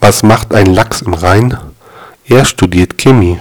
Was macht ein Lachs im Rhein? Er studiert Chemie.